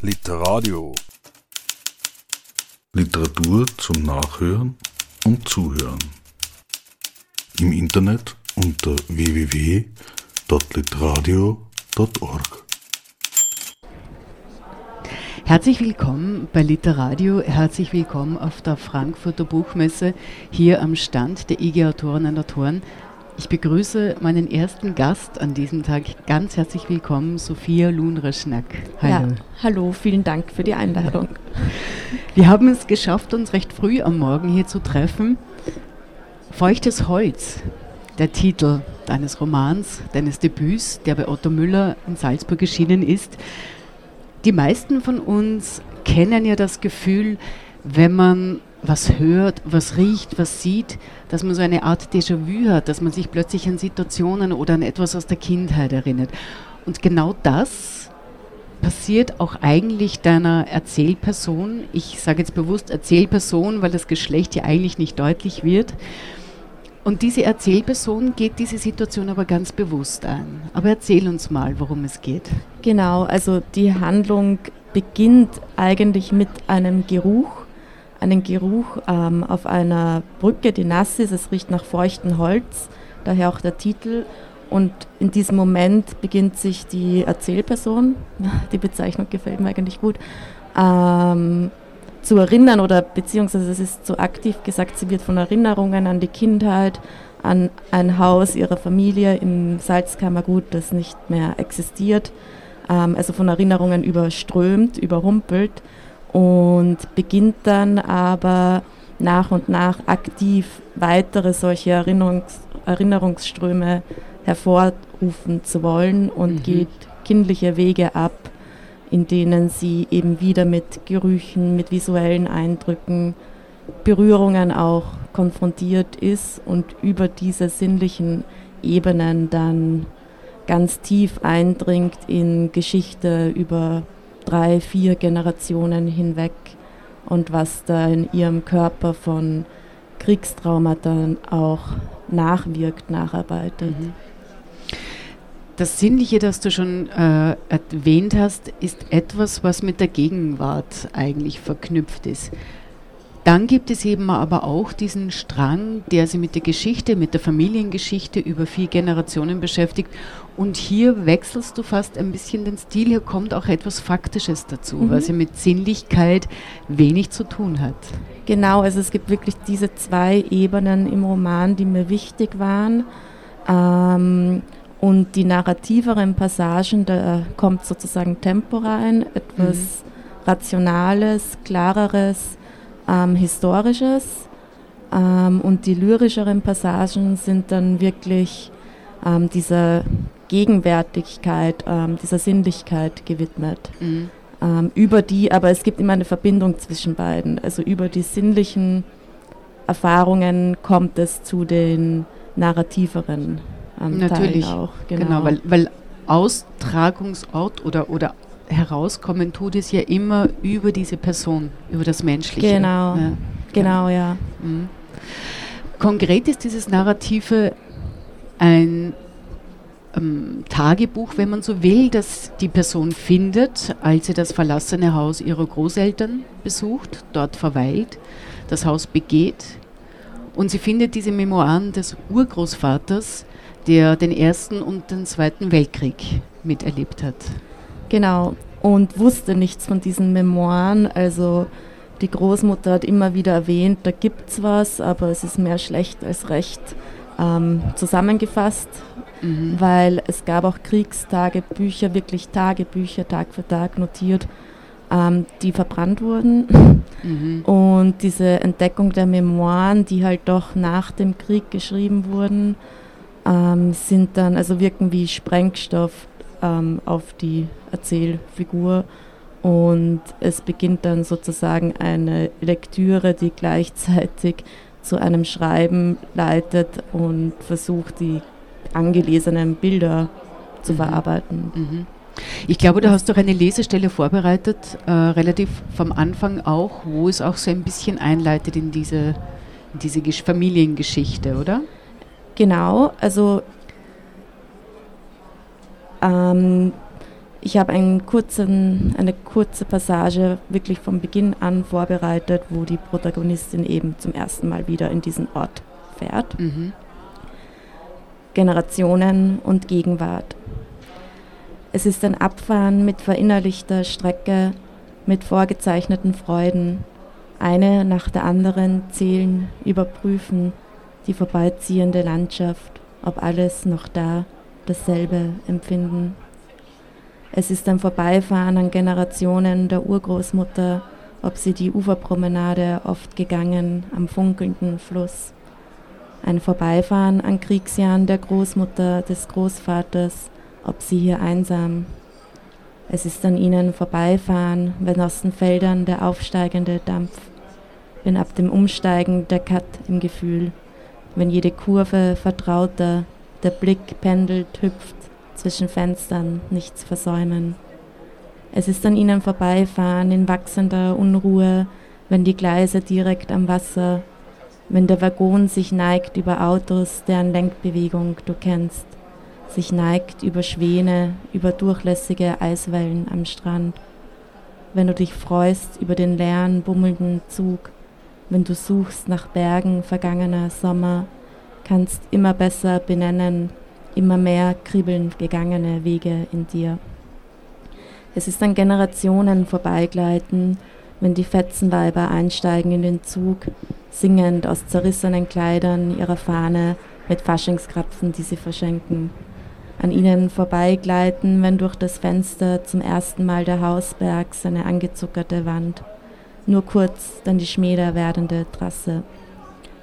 Literadio. Literatur zum Nachhören und Zuhören. Im Internet unter www.literadio.org. Herzlich willkommen bei Literadio, herzlich willkommen auf der Frankfurter Buchmesse hier am Stand der IG Autorinnen und Autoren. Ich begrüße meinen ersten Gast an diesem Tag. Ganz herzlich willkommen, Sophia Lunraschnack. Hallo. Ja, hallo, vielen Dank für die Einladung. Wir haben es geschafft, uns recht früh am Morgen hier zu treffen. Feuchtes Holz, der Titel deines Romans, deines Debüts, der bei Otto Müller in Salzburg erschienen ist. Die meisten von uns kennen ja das Gefühl, wenn man was hört, was riecht, was sieht, dass man so eine Art Déjà-vu hat, dass man sich plötzlich an Situationen oder an etwas aus der Kindheit erinnert. Und genau das passiert auch eigentlich deiner Erzählperson. Ich sage jetzt bewusst Erzählperson, weil das Geschlecht ja eigentlich nicht deutlich wird. Und diese Erzählperson geht diese Situation aber ganz bewusst an. Aber erzähl uns mal, worum es geht. Genau, also die Handlung beginnt eigentlich mit einem Geruch einen Geruch ähm, auf einer Brücke, die nass ist. Es riecht nach feuchtem Holz, daher auch der Titel. Und in diesem Moment beginnt sich die Erzählperson, die Bezeichnung gefällt mir eigentlich gut, ähm, zu erinnern oder beziehungsweise es ist so aktiv gesagt, sie wird von Erinnerungen an die Kindheit, an ein Haus ihrer Familie im Salzkammergut, das nicht mehr existiert, ähm, also von Erinnerungen überströmt, überrumpelt und beginnt dann aber nach und nach aktiv weitere solche Erinnerungs Erinnerungsströme hervorrufen zu wollen und mhm. geht kindliche Wege ab, in denen sie eben wieder mit Gerüchen, mit visuellen Eindrücken, Berührungen auch konfrontiert ist und über diese sinnlichen Ebenen dann ganz tief eindringt in Geschichte über drei, vier Generationen hinweg und was da in ihrem Körper von Kriegstraumata auch nachwirkt, nacharbeitet. Mhm. Das Sinnliche, das du schon äh, erwähnt hast, ist etwas, was mit der Gegenwart eigentlich verknüpft ist. Dann gibt es eben aber auch diesen Strang, der sich mit der Geschichte, mit der Familiengeschichte über vier Generationen beschäftigt. Und hier wechselst du fast ein bisschen den Stil. Hier kommt auch etwas Faktisches dazu, mhm. was ja mit Sinnlichkeit wenig zu tun hat. Genau, also es gibt wirklich diese zwei Ebenen im Roman, die mir wichtig waren. Ähm, und die narrativeren Passagen, da kommt sozusagen Tempo rein, etwas mhm. Rationales, Klareres ähm, Historisches ähm, und die lyrischeren Passagen sind dann wirklich ähm, dieser Gegenwärtigkeit, ähm, dieser Sinnlichkeit gewidmet. Mhm. Ähm, über die, aber es gibt immer eine Verbindung zwischen beiden. Also über die sinnlichen Erfahrungen kommt es zu den narrativeren ähm, Natürlich Teilen auch. Genau, genau weil, weil Austragungsort oder, oder herauskommen tut es ja immer über diese Person, über das Menschliche. Genau, ja. genau, ja. Mhm. Konkret ist dieses Narrative ein ähm, Tagebuch, wenn man so will, das die Person findet, als sie das verlassene Haus ihrer Großeltern besucht, dort verweilt, das Haus begeht und sie findet diese Memoiren des Urgroßvaters, der den Ersten und den Zweiten Weltkrieg miterlebt hat. Genau, und wusste nichts von diesen Memoiren. Also die Großmutter hat immer wieder erwähnt, da gibt es was, aber es ist mehr schlecht als recht ähm, zusammengefasst, mhm. weil es gab auch Kriegstagebücher, wirklich Tagebücher, Tag für Tag notiert, ähm, die verbrannt wurden. Mhm. Und diese Entdeckung der Memoiren, die halt doch nach dem Krieg geschrieben wurden, ähm, sind dann, also wirken wie Sprengstoff ähm, auf die Erzählfigur und es beginnt dann sozusagen eine Lektüre, die gleichzeitig zu einem Schreiben leitet und versucht, die angelesenen Bilder zu mhm. verarbeiten. Mhm. Ich glaube, du hast doch eine Lesestelle vorbereitet, äh, relativ vom Anfang auch, wo es auch so ein bisschen einleitet in diese, in diese Familiengeschichte, oder? Genau, also ähm, ich habe einen kurzen, eine kurze Passage wirklich vom Beginn an vorbereitet, wo die Protagonistin eben zum ersten Mal wieder in diesen Ort fährt. Mhm. Generationen und Gegenwart. Es ist ein Abfahren mit verinnerlichter Strecke, mit vorgezeichneten Freuden. Eine nach der anderen zählen, überprüfen die vorbeiziehende Landschaft, ob alles noch da dasselbe empfinden. Es ist ein Vorbeifahren an Generationen der Urgroßmutter, ob sie die Uferpromenade oft gegangen am funkelnden Fluss. Ein Vorbeifahren an Kriegsjahren der Großmutter, des Großvaters, ob sie hier einsam. Es ist an ihnen vorbeifahren, wenn aus den Feldern der aufsteigende Dampf, wenn ab dem Umsteigen der Cut im Gefühl, wenn jede Kurve vertrauter, der Blick pendelt, hüpft, zwischen Fenstern nichts versäumen. Es ist an ihnen vorbeifahren in wachsender Unruhe, wenn die Gleise direkt am Wasser, wenn der Waggon sich neigt über Autos, deren Lenkbewegung du kennst, sich neigt über Schwäne, über durchlässige Eiswellen am Strand, wenn du dich freust über den leeren, bummelnden Zug, wenn du suchst nach Bergen vergangener Sommer, kannst immer besser benennen, immer mehr kribbeln gegangene Wege in dir. Es ist an Generationen vorbeigleiten, wenn die Fetzenweiber einsteigen in den Zug, singend aus zerrissenen Kleidern ihrer Fahne mit Faschingskrapfen, die sie verschenken. An ihnen vorbeigleiten, wenn durch das Fenster zum ersten Mal der Hausberg seine angezuckerte Wand, nur kurz dann die schmäler werdende Trasse.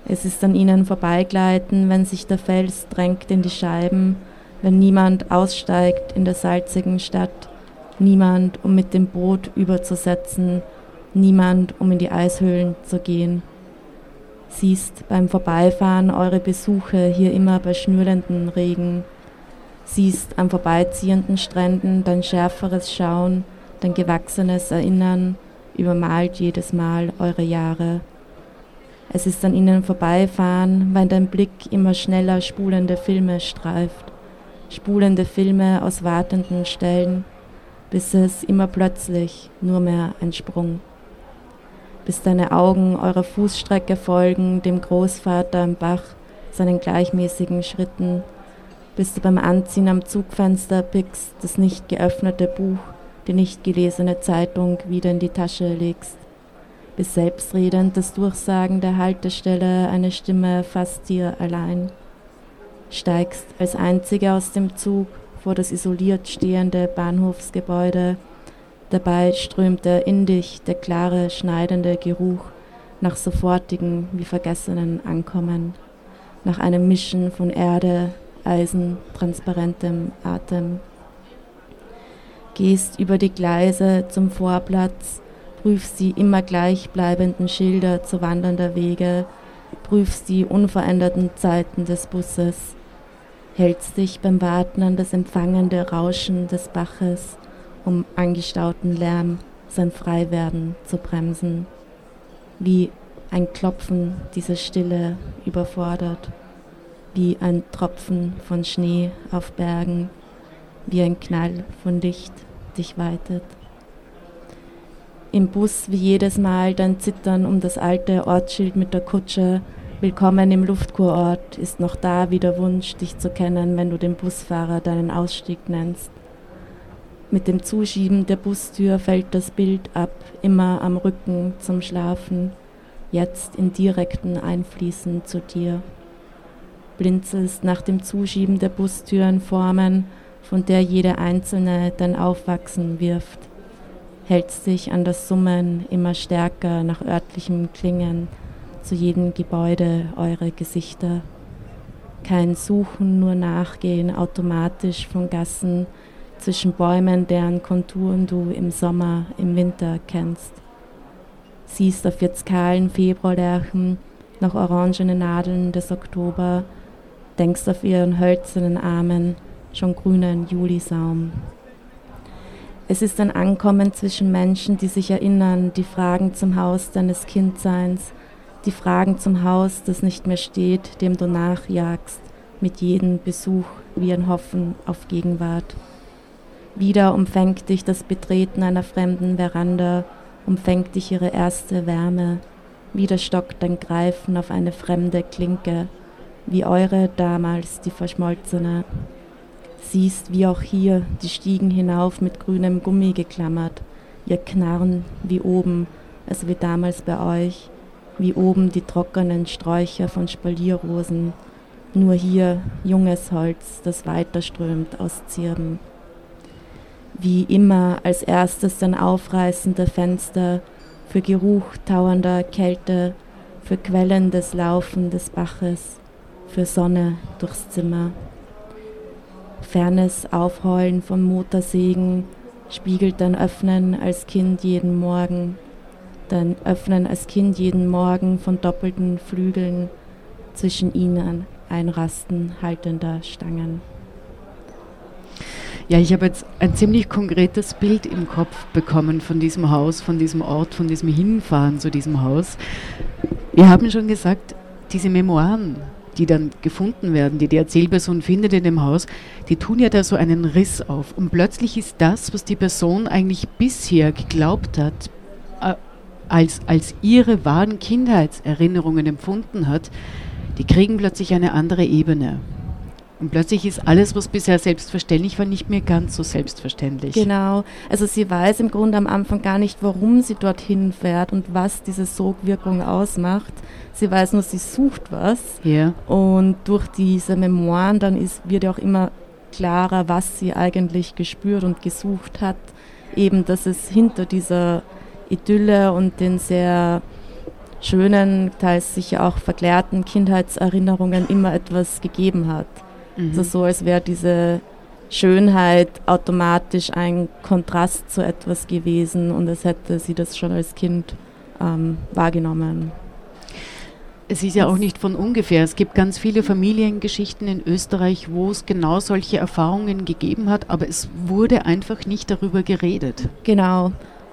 Es ist an ihnen vorbeigleiten, wenn sich der Fels drängt in die Scheiben, wenn niemand aussteigt in der salzigen Stadt, niemand, um mit dem Boot überzusetzen, niemand, um in die Eishöhlen zu gehen. Siehst beim Vorbeifahren eure Besuche hier immer bei schnürenden Regen, siehst am vorbeiziehenden Stränden dein schärferes Schauen, dein gewachsenes Erinnern, übermalt jedes Mal eure Jahre. Es ist an ihnen vorbeifahren, wenn dein Blick immer schneller spulende Filme streift, spulende Filme aus wartenden Stellen, bis es immer plötzlich nur mehr ein Sprung. Bis deine Augen eurer Fußstrecke folgen, dem Großvater am Bach, seinen gleichmäßigen Schritten, bis du beim Anziehen am Zugfenster pickst, das nicht geöffnete Buch, die nicht gelesene Zeitung wieder in die Tasche legst bis selbstredend das Durchsagen der Haltestelle eine Stimme fast dir allein. Steigst als Einzige aus dem Zug vor das isoliert stehende Bahnhofsgebäude. Dabei strömte in dich der klare, schneidende Geruch nach sofortigen wie vergessenen Ankommen, nach einem Mischen von Erde, Eisen, transparentem Atem. Gehst über die Gleise zum Vorplatz, prüfst die immer gleichbleibenden Schilder zu wandernder Wege, prüfst die unveränderten Zeiten des Busses, hältst dich beim Warten an das empfangende Rauschen des Baches, um angestauten Lärm, sein Freiwerden zu bremsen. Wie ein Klopfen dieser Stille überfordert, wie ein Tropfen von Schnee auf Bergen, wie ein Knall von Licht dich weitet im Bus wie jedes Mal dein Zittern um das alte Ortsschild mit der Kutsche. Willkommen im Luftkurort ist noch da wie der Wunsch, dich zu kennen, wenn du den Busfahrer deinen Ausstieg nennst. Mit dem Zuschieben der Bustür fällt das Bild ab, immer am Rücken zum Schlafen, jetzt in direkten Einfließen zu dir. Blinzelst nach dem Zuschieben der Bustüren Formen, von der jede einzelne dein Aufwachsen wirft hältst dich an das Summen immer stärker nach örtlichem Klingen zu jedem Gebäude eure Gesichter. Kein Suchen, nur Nachgehen automatisch von Gassen zwischen Bäumen, deren Konturen du im Sommer, im Winter kennst. Siehst auf jetzt kahlen Februarlärchen nach orangenen Nadeln des Oktober, denkst auf ihren hölzernen Armen schon grünen Julisaum. Es ist ein Ankommen zwischen Menschen, die sich erinnern, die Fragen zum Haus deines Kindseins, die Fragen zum Haus, das nicht mehr steht, dem du nachjagst, mit jedem Besuch wie ein Hoffen auf Gegenwart. Wieder umfängt dich das Betreten einer fremden Veranda, umfängt dich ihre erste Wärme. Wieder stockt dein Greifen auf eine fremde Klinke, wie eure damals die verschmolzene. Siehst, wie auch hier die Stiegen hinauf mit grünem Gummi geklammert, ihr Knarren wie oben, also wie damals bei euch, wie oben die trockenen Sträucher von Spalierrosen, nur hier junges Holz, das weiterströmt aus Zirben. Wie immer als erstes ein Aufreißen der Fenster für Geruch tauernder Kälte, für quellendes Laufen des Baches, für Sonne durchs Zimmer. Fernes Aufheulen vom Motorsägen spiegelt dein Öffnen als Kind jeden Morgen, dein Öffnen als Kind jeden Morgen von doppelten Flügeln zwischen ihnen einrasten haltender Stangen. Ja, ich habe jetzt ein ziemlich konkretes Bild im Kopf bekommen von diesem Haus, von diesem Ort, von diesem Hinfahren zu diesem Haus. Wir haben schon gesagt, diese Memoiren, die dann gefunden werden, die die Erzählperson findet in dem Haus, die tun ja da so einen Riss auf. Und plötzlich ist das, was die Person eigentlich bisher geglaubt hat, äh, als, als ihre wahren Kindheitserinnerungen empfunden hat, die kriegen plötzlich eine andere Ebene. Und plötzlich ist alles, was bisher selbstverständlich war, nicht mehr ganz so selbstverständlich. Genau. Also sie weiß im Grunde am Anfang gar nicht, warum sie dorthin fährt und was diese Sogwirkung ausmacht. Sie weiß nur, sie sucht was. Ja. Und durch diese Memoiren dann ist, wird ja auch immer klarer, was sie eigentlich gespürt und gesucht hat. Eben, dass es hinter dieser Idylle und den sehr schönen, teils sicher auch verklärten Kindheitserinnerungen immer etwas gegeben hat. Mhm. Also so, als wäre diese Schönheit automatisch ein Kontrast zu etwas gewesen und als hätte sie das schon als Kind ähm, wahrgenommen. Es ist ja auch nicht von ungefähr. Es gibt ganz viele Familiengeschichten in Österreich, wo es genau solche Erfahrungen gegeben hat, aber es wurde einfach nicht darüber geredet. Genau.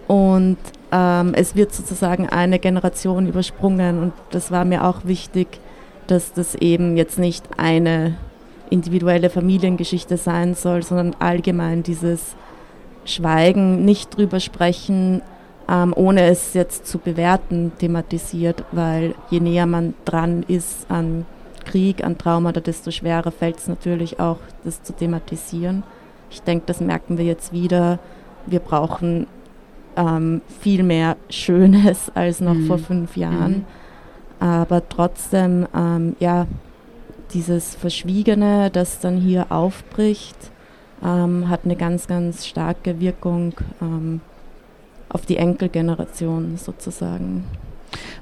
Und ähm, es wird sozusagen eine Generation übersprungen und das war mir auch wichtig, dass das eben jetzt nicht eine individuelle Familiengeschichte sein soll, sondern allgemein dieses Schweigen, nicht drüber sprechen, ähm, ohne es jetzt zu bewerten, thematisiert, weil je näher man dran ist an Krieg, an Traumata, desto schwerer fällt es natürlich auch, das zu thematisieren. Ich denke, das merken wir jetzt wieder. Wir brauchen ähm, viel mehr Schönes als noch mhm. vor fünf Jahren. Mhm. Aber trotzdem, ähm, ja, dieses Verschwiegene, das dann hier aufbricht, ähm, hat eine ganz, ganz starke Wirkung ähm, auf die Enkelgeneration sozusagen.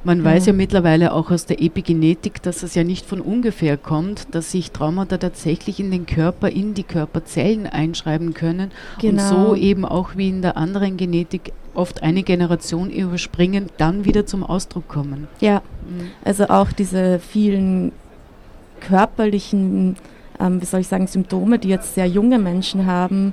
Man ja. weiß ja mittlerweile auch aus der Epigenetik, dass es ja nicht von ungefähr kommt, dass sich Traumata tatsächlich in den Körper, in die Körperzellen einschreiben können genau. und so eben auch wie in der anderen Genetik oft eine Generation überspringen, dann wieder zum Ausdruck kommen. Ja, mhm. also auch diese vielen körperlichen, ähm, wie soll ich sagen, Symptome, die jetzt sehr junge Menschen haben,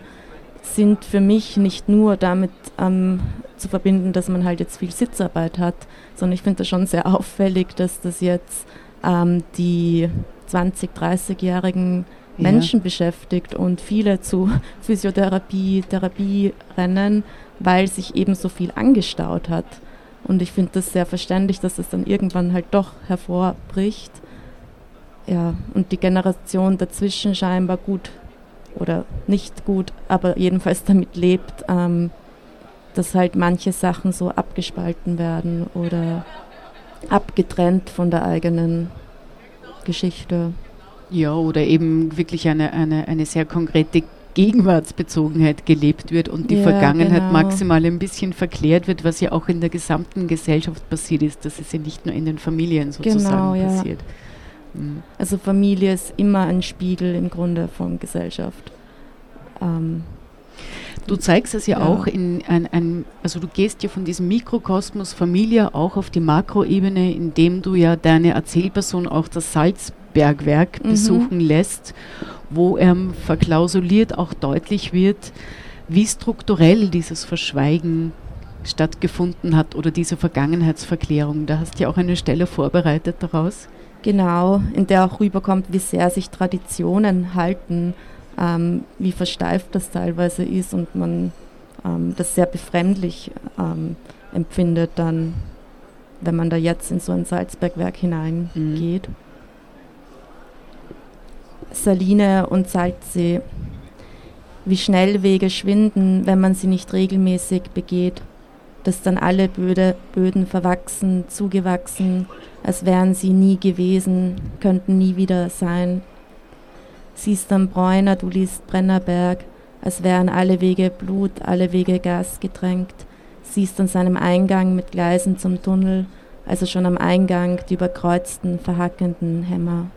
sind für mich nicht nur damit ähm, zu verbinden, dass man halt jetzt viel Sitzarbeit hat, sondern ich finde das schon sehr auffällig, dass das jetzt ähm, die 20-, 30-jährigen Menschen ja. beschäftigt und viele zu Physiotherapie, Therapie rennen, weil sich eben so viel angestaut hat. Und ich finde das sehr verständlich, dass es dann irgendwann halt doch hervorbricht ja, und die Generation dazwischen scheinbar gut oder nicht gut, aber jedenfalls damit lebt, ähm, dass halt manche Sachen so abgespalten werden oder abgetrennt von der eigenen Geschichte. Ja, oder eben wirklich eine, eine, eine sehr konkrete Gegenwartsbezogenheit gelebt wird und die ja, Vergangenheit genau. maximal ein bisschen verklärt wird, was ja auch in der gesamten Gesellschaft passiert ist. Das ist ja nicht nur in den Familien sozusagen genau, passiert. Ja. Mhm. Also Familie ist immer ein Spiegel im Grunde von Gesellschaft. Ähm, Du zeigst es ja, ja. auch in ein, ein, also du gehst ja von diesem Mikrokosmos Familie auch auf die Makroebene, indem du ja deine Erzählperson auch das Salzbergwerk mhm. besuchen lässt, wo er verklausuliert auch deutlich wird, wie strukturell dieses Verschweigen stattgefunden hat oder diese Vergangenheitsverklärung. Da hast du ja auch eine Stelle vorbereitet daraus. Genau, in der auch rüberkommt, wie sehr sich Traditionen halten. ähm, wie versteift das teilweise ist und man ähm, das sehr befremdlich ähm, empfindet dann, wenn man da jetzt in so ein Salzbergwerk hineingeht. Mhm. Saline und Salzsee. Wie schnell Wege schwinden, wenn man sie nicht regelmäßig begeht, dass dann alle Böde, Böden verwachsen, zugewachsen, als wären sie nie gewesen, könnten nie wieder sein. Siehst am Bräuner, du liest Brennerberg, als wären alle Wege Blut, alle Wege Gas getränkt. Siehst an seinem Eingang mit Gleisen zum Tunnel, also schon am Eingang die überkreuzten, verhackenden Hämmer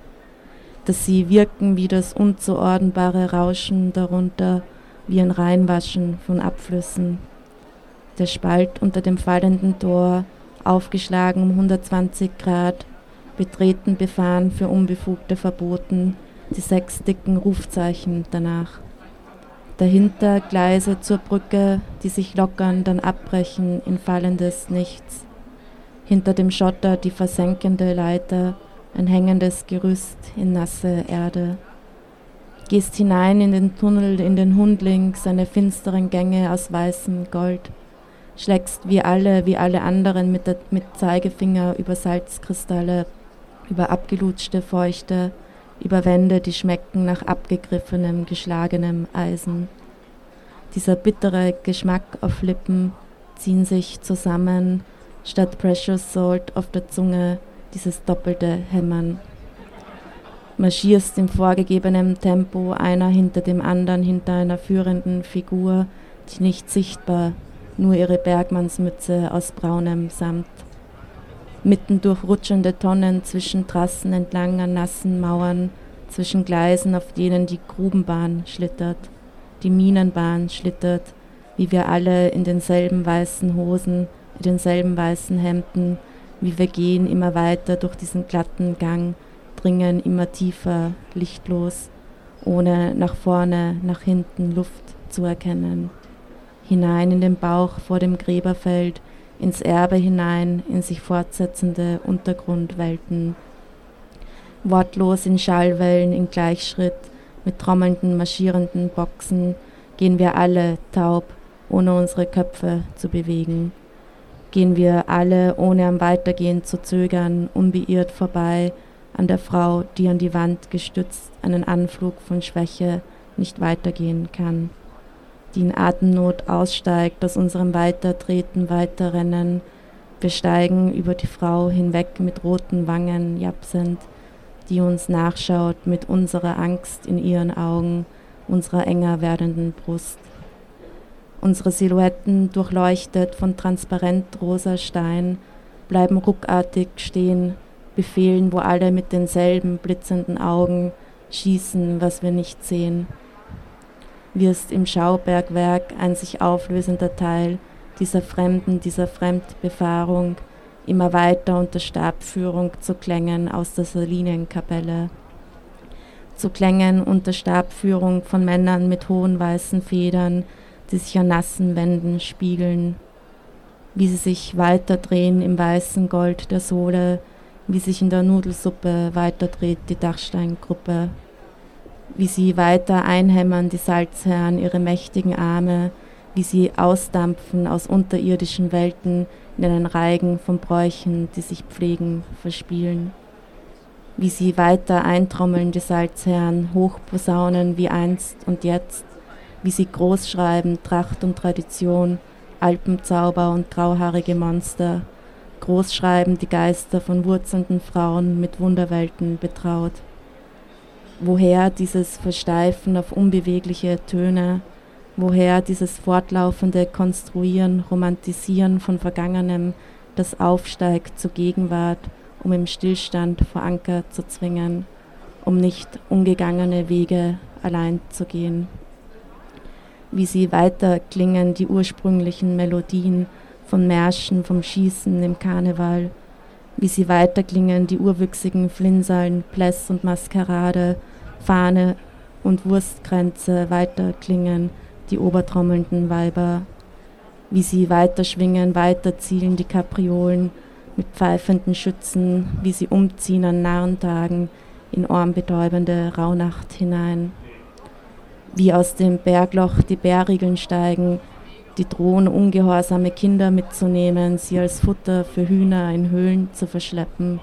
dass sie wirken wie das unzuordnbare Rauschen darunter, wie ein Reinwaschen von Abflüssen. Der Spalt unter dem fallenden Tor, aufgeschlagen um 120 Grad, betreten befahren für Unbefugte verboten, die sechs dicken Rufzeichen danach. Dahinter Gleise zur Brücke, die sich lockern, dann abbrechen in fallendes Nichts. Hinter dem Schotter die versenkende Leiter, ein hängendes Gerüst in nasse Erde. Gehst hinein in den Tunnel, in den Hundling, seine finsteren Gänge aus weißem Gold, schlägst wie alle, wie alle anderen mit, der, mit Zeigefinger über Salzkristalle, über abgelutschte Feuchte, über Wände, die schmecken nach abgegriffenem, geschlagenem Eisen. Dieser bittere Geschmack auf Lippen ziehen sich zusammen, statt Precious Salt auf der Zunge dieses doppelte Hämmern. Marschierst im vorgegebenen Tempo einer hinter dem anderen hinter einer führenden Figur, die nicht sichtbar, nur ihre Bergmannsmütze aus braunem Samt. Mitten durch rutschende Tonnen zwischen Trassen entlang an nassen Mauern, zwischen Gleisen, auf denen die Grubenbahn schlittert, die Minenbahn schlittert, wie wir alle in denselben weißen Hosen, in denselben weißen Hemden, wie wir gehen immer weiter durch diesen glatten Gang, dringen immer tiefer, lichtlos, ohne nach vorne, nach hinten Luft zu erkennen. Hinein in den Bauch vor dem Gräberfeld, ins Erbe hinein, in sich fortsetzende Untergrundwelten. Wortlos in Schallwellen, in Gleichschritt, mit trommelnden, marschierenden Boxen, gehen wir alle taub, ohne unsere Köpfe zu bewegen gehen wir alle, ohne am Weitergehen zu zögern, unbeirrt vorbei an der Frau, die an die Wand gestützt einen Anflug von Schwäche nicht weitergehen kann, die in Atemnot aussteigt aus unserem Weitertreten, Weiterrennen. Wir steigen über die Frau hinweg mit roten Wangen, japsend, die uns nachschaut mit unserer Angst in ihren Augen, unserer enger werdenden Brust unsere Silhouetten durchleuchtet von transparent rosa Stein, bleiben ruckartig stehen, befehlen, wo alle mit denselben blitzenden Augen schießen, was wir nicht sehen. Wirst im Schaubergwerk ein sich auflösender Teil dieser Fremden, dieser Fremdbefahrung, immer weiter unter Stabführung zu Klängen aus der Salinienkapelle. Zu Klängen unter Stabführung von Männern mit hohen weißen Federn, die sich an nassen Wänden spiegeln, wie sie sich weiterdrehen im weißen Gold der Sohle, wie sich in der Nudelsuppe weiterdreht die Dachsteingruppe, wie sie weiter einhämmern die Salzherren ihre mächtigen Arme, wie sie ausdampfen aus unterirdischen Welten in einen Reigen von Bräuchen, die sich pflegen, verspielen. Wie sie weiter eintrommeln die Salzherren, hochposaunen wie einst und jetzt, wie sie groß schreiben, Tracht und Tradition, Alpenzauber und grauhaarige Monster, groß schreiben die Geister von wurzelnden Frauen mit Wunderwelten betraut. Woher dieses Versteifen auf unbewegliche Töne, woher dieses fortlaufende Konstruieren, Romantisieren von Vergangenem, das aufsteigt zur Gegenwart, um im Stillstand vor Anker zu zwingen, um nicht ungegangene Wege allein zu gehen. Wie sie weiter klingen, die ursprünglichen Melodien von Märschen vom Schießen im Karneval, wie sie weiter klingen, die urwüchsigen Flinsalen, Pläss und Maskerade, Fahne und Wurstkränze weiter klingen, die obertrommelnden Weiber, wie sie weiter schwingen, weiter zielen die Kapriolen mit pfeifenden Schützen, wie sie umziehen an Narrentagen in ohrenbetäubende Rauhnacht hinein. Wie aus dem Bergloch die Bärriegeln steigen, die drohen, ungehorsame Kinder mitzunehmen, sie als Futter für Hühner in Höhlen zu verschleppen,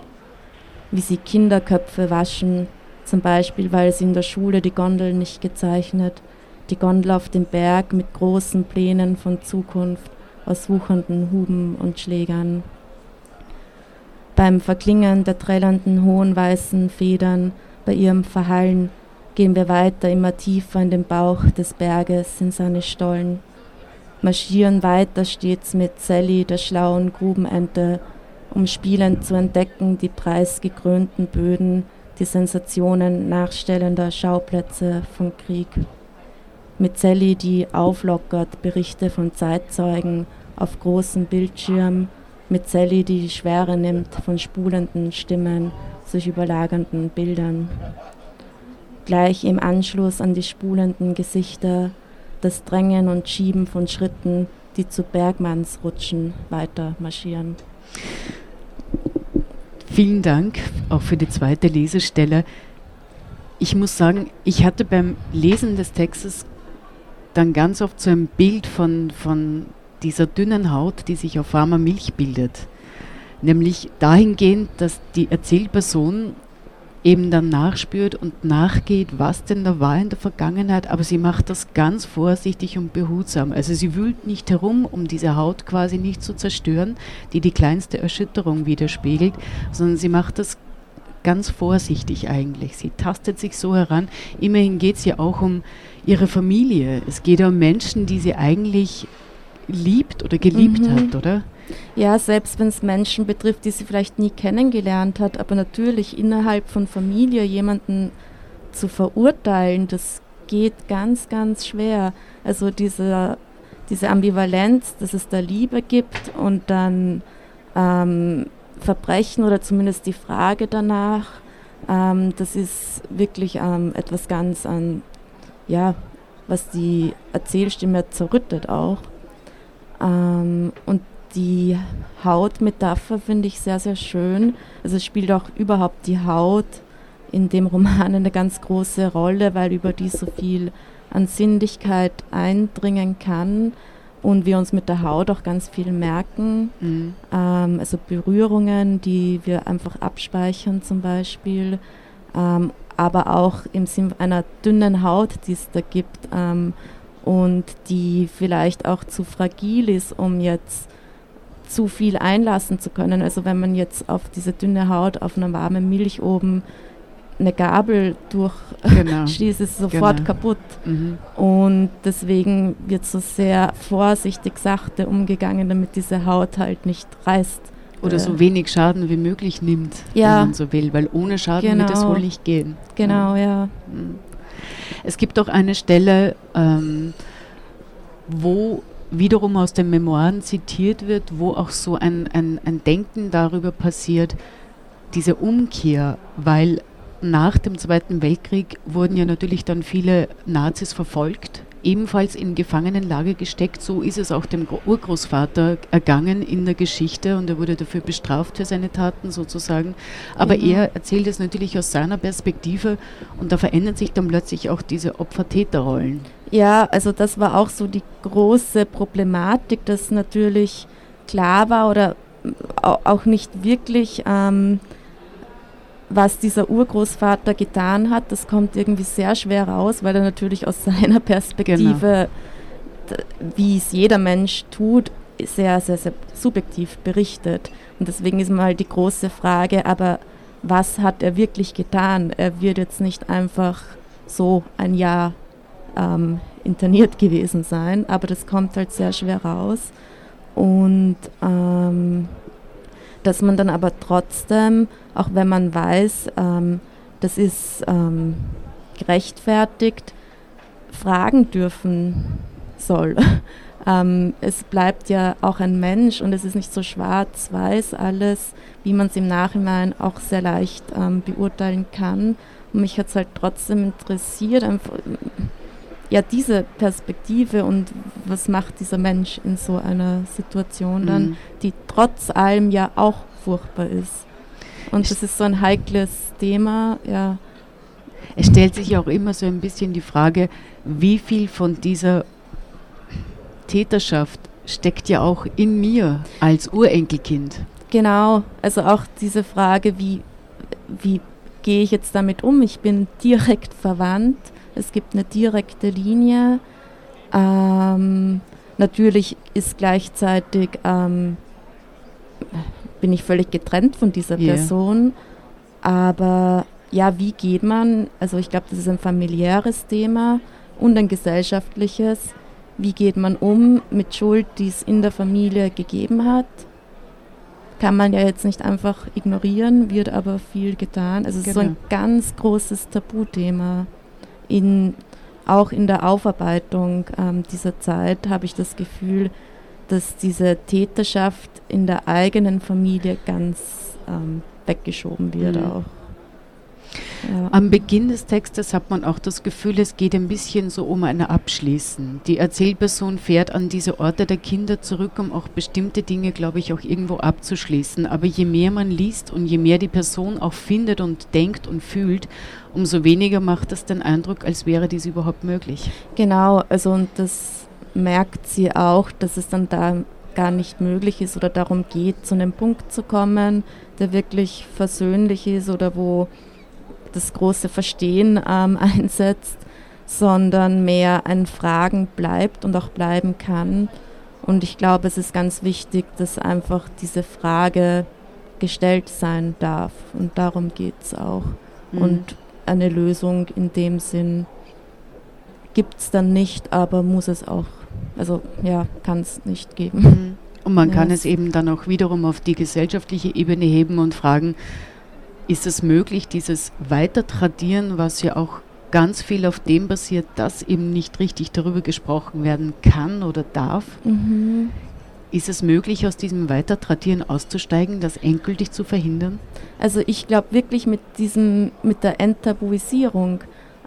wie sie Kinderköpfe waschen, zum Beispiel weil sie in der Schule die Gondel nicht gezeichnet, die Gondel auf dem Berg mit großen Plänen von Zukunft aus wuchernden Huben und Schlägern. Beim Verklingen der trällernden hohen weißen Federn, bei ihrem Verhallen, gehen wir weiter immer tiefer in den Bauch des Berges, in seine Stollen, marschieren weiter stets mit Sally, der schlauen Grubenente, um spielend zu entdecken die preisgekrönten Böden, die Sensationen nachstellender Schauplätze von Krieg. Mit Sally, die auflockert Berichte von Zeitzeugen auf großen Bildschirmen, mit Sally, die die Schwere nimmt von spulenden Stimmen, sich überlagernden Bildern. Gleich im Anschluss an die spulenden Gesichter das Drängen und Schieben von Schritten, die zu Bergmannsrutschen weiter marschieren. Vielen Dank auch für die zweite Lesestelle. Ich muss sagen, ich hatte beim Lesen des Textes dann ganz oft so ein Bild von, von dieser dünnen Haut, die sich auf warmer Milch bildet. Nämlich dahingehend, dass die Erzählperson eben dann nachspürt und nachgeht, was denn da war in der Vergangenheit, aber sie macht das ganz vorsichtig und behutsam. Also sie wühlt nicht herum, um diese Haut quasi nicht zu zerstören, die die kleinste Erschütterung widerspiegelt, sondern sie macht das ganz vorsichtig eigentlich. Sie tastet sich so heran. Immerhin geht es ja auch um ihre Familie. Es geht um Menschen, die sie eigentlich liebt oder geliebt mhm. hat, oder? Ja, selbst wenn es Menschen betrifft, die sie vielleicht nie kennengelernt hat, aber natürlich innerhalb von Familie jemanden zu verurteilen, das geht ganz, ganz schwer. Also diese, diese Ambivalenz, dass es da Liebe gibt und dann ähm, Verbrechen oder zumindest die Frage danach, ähm, das ist wirklich ähm, etwas ganz an, ja, was die Erzählstimme zerrüttet auch. Ähm, und die Hautmetapher finde ich sehr, sehr schön. Also es spielt auch überhaupt die Haut in dem Roman eine ganz große Rolle, weil über die so viel an Sinnlichkeit eindringen kann und wir uns mit der Haut auch ganz viel merken. Mhm. Ähm, also Berührungen, die wir einfach abspeichern zum Beispiel, ähm, aber auch im Sinn einer dünnen Haut, die es da gibt ähm, und die vielleicht auch zu fragil ist, um jetzt zu viel einlassen zu können. Also wenn man jetzt auf diese dünne Haut auf einer warmen Milch oben eine Gabel durchschießt, genau. ist es sofort genau. kaputt. Mhm. Und deswegen wird so sehr vorsichtig, sachte umgegangen, damit diese Haut halt nicht reißt. Oder so wenig Schaden wie möglich nimmt, ja. wenn man so will, weil ohne Schaden genau. wird es wohl nicht gehen. Genau, ja. ja. Mhm. Es gibt auch eine Stelle, ähm, wo wiederum aus den Memoiren zitiert wird, wo auch so ein, ein, ein Denken darüber passiert, diese Umkehr, weil nach dem Zweiten Weltkrieg wurden ja natürlich dann viele Nazis verfolgt, ebenfalls in Gefangenenlage gesteckt. So ist es auch dem Urgroßvater ergangen in der Geschichte und er wurde dafür bestraft für seine Taten sozusagen. Aber mhm. er erzählt es natürlich aus seiner Perspektive und da verändern sich dann plötzlich auch diese Opfer-Täter-Rollen. Ja, also das war auch so die große Problematik, dass natürlich klar war oder auch nicht wirklich, ähm, was dieser Urgroßvater getan hat. Das kommt irgendwie sehr schwer raus, weil er natürlich aus seiner Perspektive, genau. wie es jeder Mensch tut, sehr, sehr, sehr subjektiv berichtet. Und deswegen ist mal die große Frage, aber was hat er wirklich getan? Er wird jetzt nicht einfach so ein Jahr ähm, interniert gewesen sein, aber das kommt halt sehr schwer raus. Und ähm, dass man dann aber trotzdem, auch wenn man weiß, ähm, das ist ähm, gerechtfertigt, fragen dürfen soll. ähm, es bleibt ja auch ein Mensch und es ist nicht so schwarz-weiß alles, wie man es im Nachhinein auch sehr leicht ähm, beurteilen kann. Und mich hat es halt trotzdem interessiert, einfach, ja, diese Perspektive und was macht dieser Mensch in so einer Situation dann, mhm. die trotz allem ja auch furchtbar ist. Und ich das ist so ein heikles Thema, ja. Es stellt sich auch immer so ein bisschen die Frage, wie viel von dieser Täterschaft steckt ja auch in mir als Urenkelkind. Genau, also auch diese Frage, wie, wie gehe ich jetzt damit um? Ich bin direkt verwandt, es gibt eine direkte Linie. Ähm, natürlich ist gleichzeitig, ähm, bin ich völlig getrennt von dieser Yeah. Person, aber ja, wie geht man, also ich glaube, das ist ein familiäres Thema und ein gesellschaftliches, wie geht man um mit Schuld, die es in der Familie gegeben hat? Kann man ja jetzt nicht einfach ignorieren, wird aber viel getan. Also es ist so Genau. ein ganz großes Tabuthema. In, auch in der Aufarbeitung ähm, dieser Zeit habe ich das Gefühl, dass diese Täterschaft in der eigenen Familie ganz ähm, weggeschoben wird Mhm. auch. Ja. Am Beginn des Textes hat man auch das Gefühl, es geht ein bisschen so um ein Abschließen. Die Erzählperson fährt an diese Orte der Kinder zurück, um auch bestimmte Dinge, glaube ich, auch irgendwo abzuschließen. Aber je mehr man liest und je mehr die Person auch findet und denkt und fühlt, umso weniger macht es den Eindruck, als wäre dies überhaupt möglich. Genau, also und das merkt sie auch, dass es dann da gar nicht möglich ist oder darum geht, zu einem Punkt zu kommen, der wirklich versöhnlich ist oder wo das große Verstehen ähm, einsetzt, sondern mehr ein Fragen bleibt und auch bleiben kann. Und ich glaube, es ist ganz wichtig, dass einfach diese Frage gestellt sein darf. Und darum geht es auch. Mhm. Und eine Lösung in dem Sinn gibt es dann nicht, aber muss es auch, also ja, kann es nicht geben. Mhm. Und man Ja, kann es- es eben dann auch wiederum auf die gesellschaftliche Ebene heben und fragen, ist es möglich, dieses Weitertradieren, was ja auch ganz viel auf dem basiert, dass eben nicht richtig darüber gesprochen werden kann oder darf, Mhm. ist es möglich, aus diesem Weitertradieren auszusteigen, das endgültig zu verhindern? Also ich glaube wirklich mit diesem, mit der Enttabuisierung,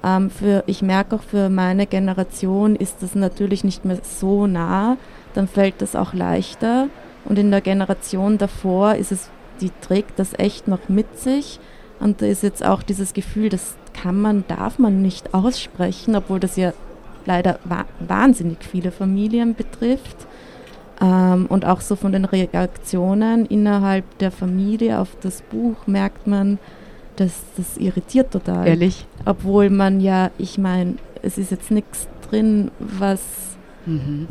ähm, für, ich merke auch für meine Generation ist das natürlich nicht mehr so nah, dann fällt das auch leichter. Und in der Generation davor ist es, die trägt das echt noch mit sich. Und da ist jetzt auch dieses Gefühl, das kann man, darf man nicht aussprechen, obwohl das ja leider wa wahnsinnig viele Familien betrifft. Ähm, und auch so von den Reaktionen innerhalb der Familie auf das Buch merkt man, dass das irritiert total. Ehrlich? Obwohl man ja, ich meine, es ist jetzt nichts drin, was Mhm.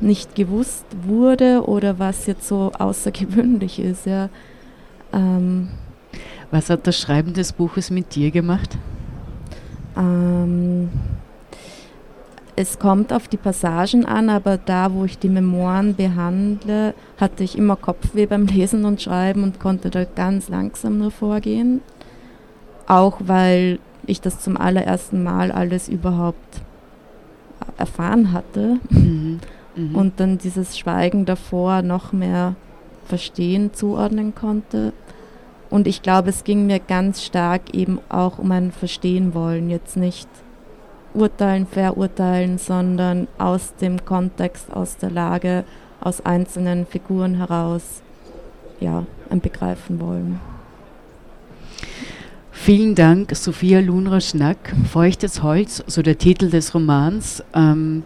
nicht gewusst wurde oder was jetzt so außergewöhnlich ist. Ja. Ähm, Was hat das Schreiben des Buches mit dir gemacht? ähm, es kommt auf die Passagen an, aber da, wo ich die Memoiren behandle, hatte ich immer Kopfweh beim Lesen und Schreiben und konnte da ganz langsam nur vorgehen. Auch weil ich das zum allerersten Mal alles überhaupt erfahren hatte Mhm. Mhm. und dann dieses Schweigen davor noch mehr verstehen, zuordnen konnte. Und ich glaube, es ging mir ganz stark eben auch um ein Verstehen wollen, jetzt nicht urteilen, verurteilen, sondern aus dem Kontext, aus der Lage, aus einzelnen Figuren heraus, ja, ein Begreifen wollen. Vielen Dank, Sophia Lunra-Schnack. Feuchtes Holz, so der Titel des Romans, ähm,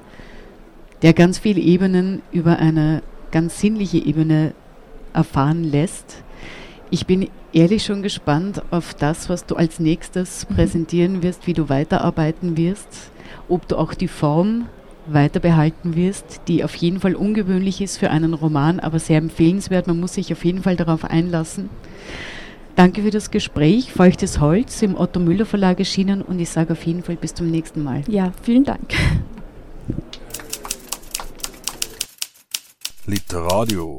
der ganz viele Ebenen über eine ganz sinnliche Ebene erfahren lässt. Ich bin ehrlich schon gespannt auf das, was du als nächstes präsentieren wirst, wie du weiterarbeiten wirst, ob du auch die Form weiter behalten wirst, die auf jeden Fall ungewöhnlich ist für einen Roman, aber sehr empfehlenswert. Man muss sich auf jeden Fall darauf einlassen. Danke für das Gespräch. Feuchtes Holz im Otto Müller Verlag erschienen und ich sage auf jeden Fall bis zum nächsten Mal. Ja, vielen Dank. Literadio.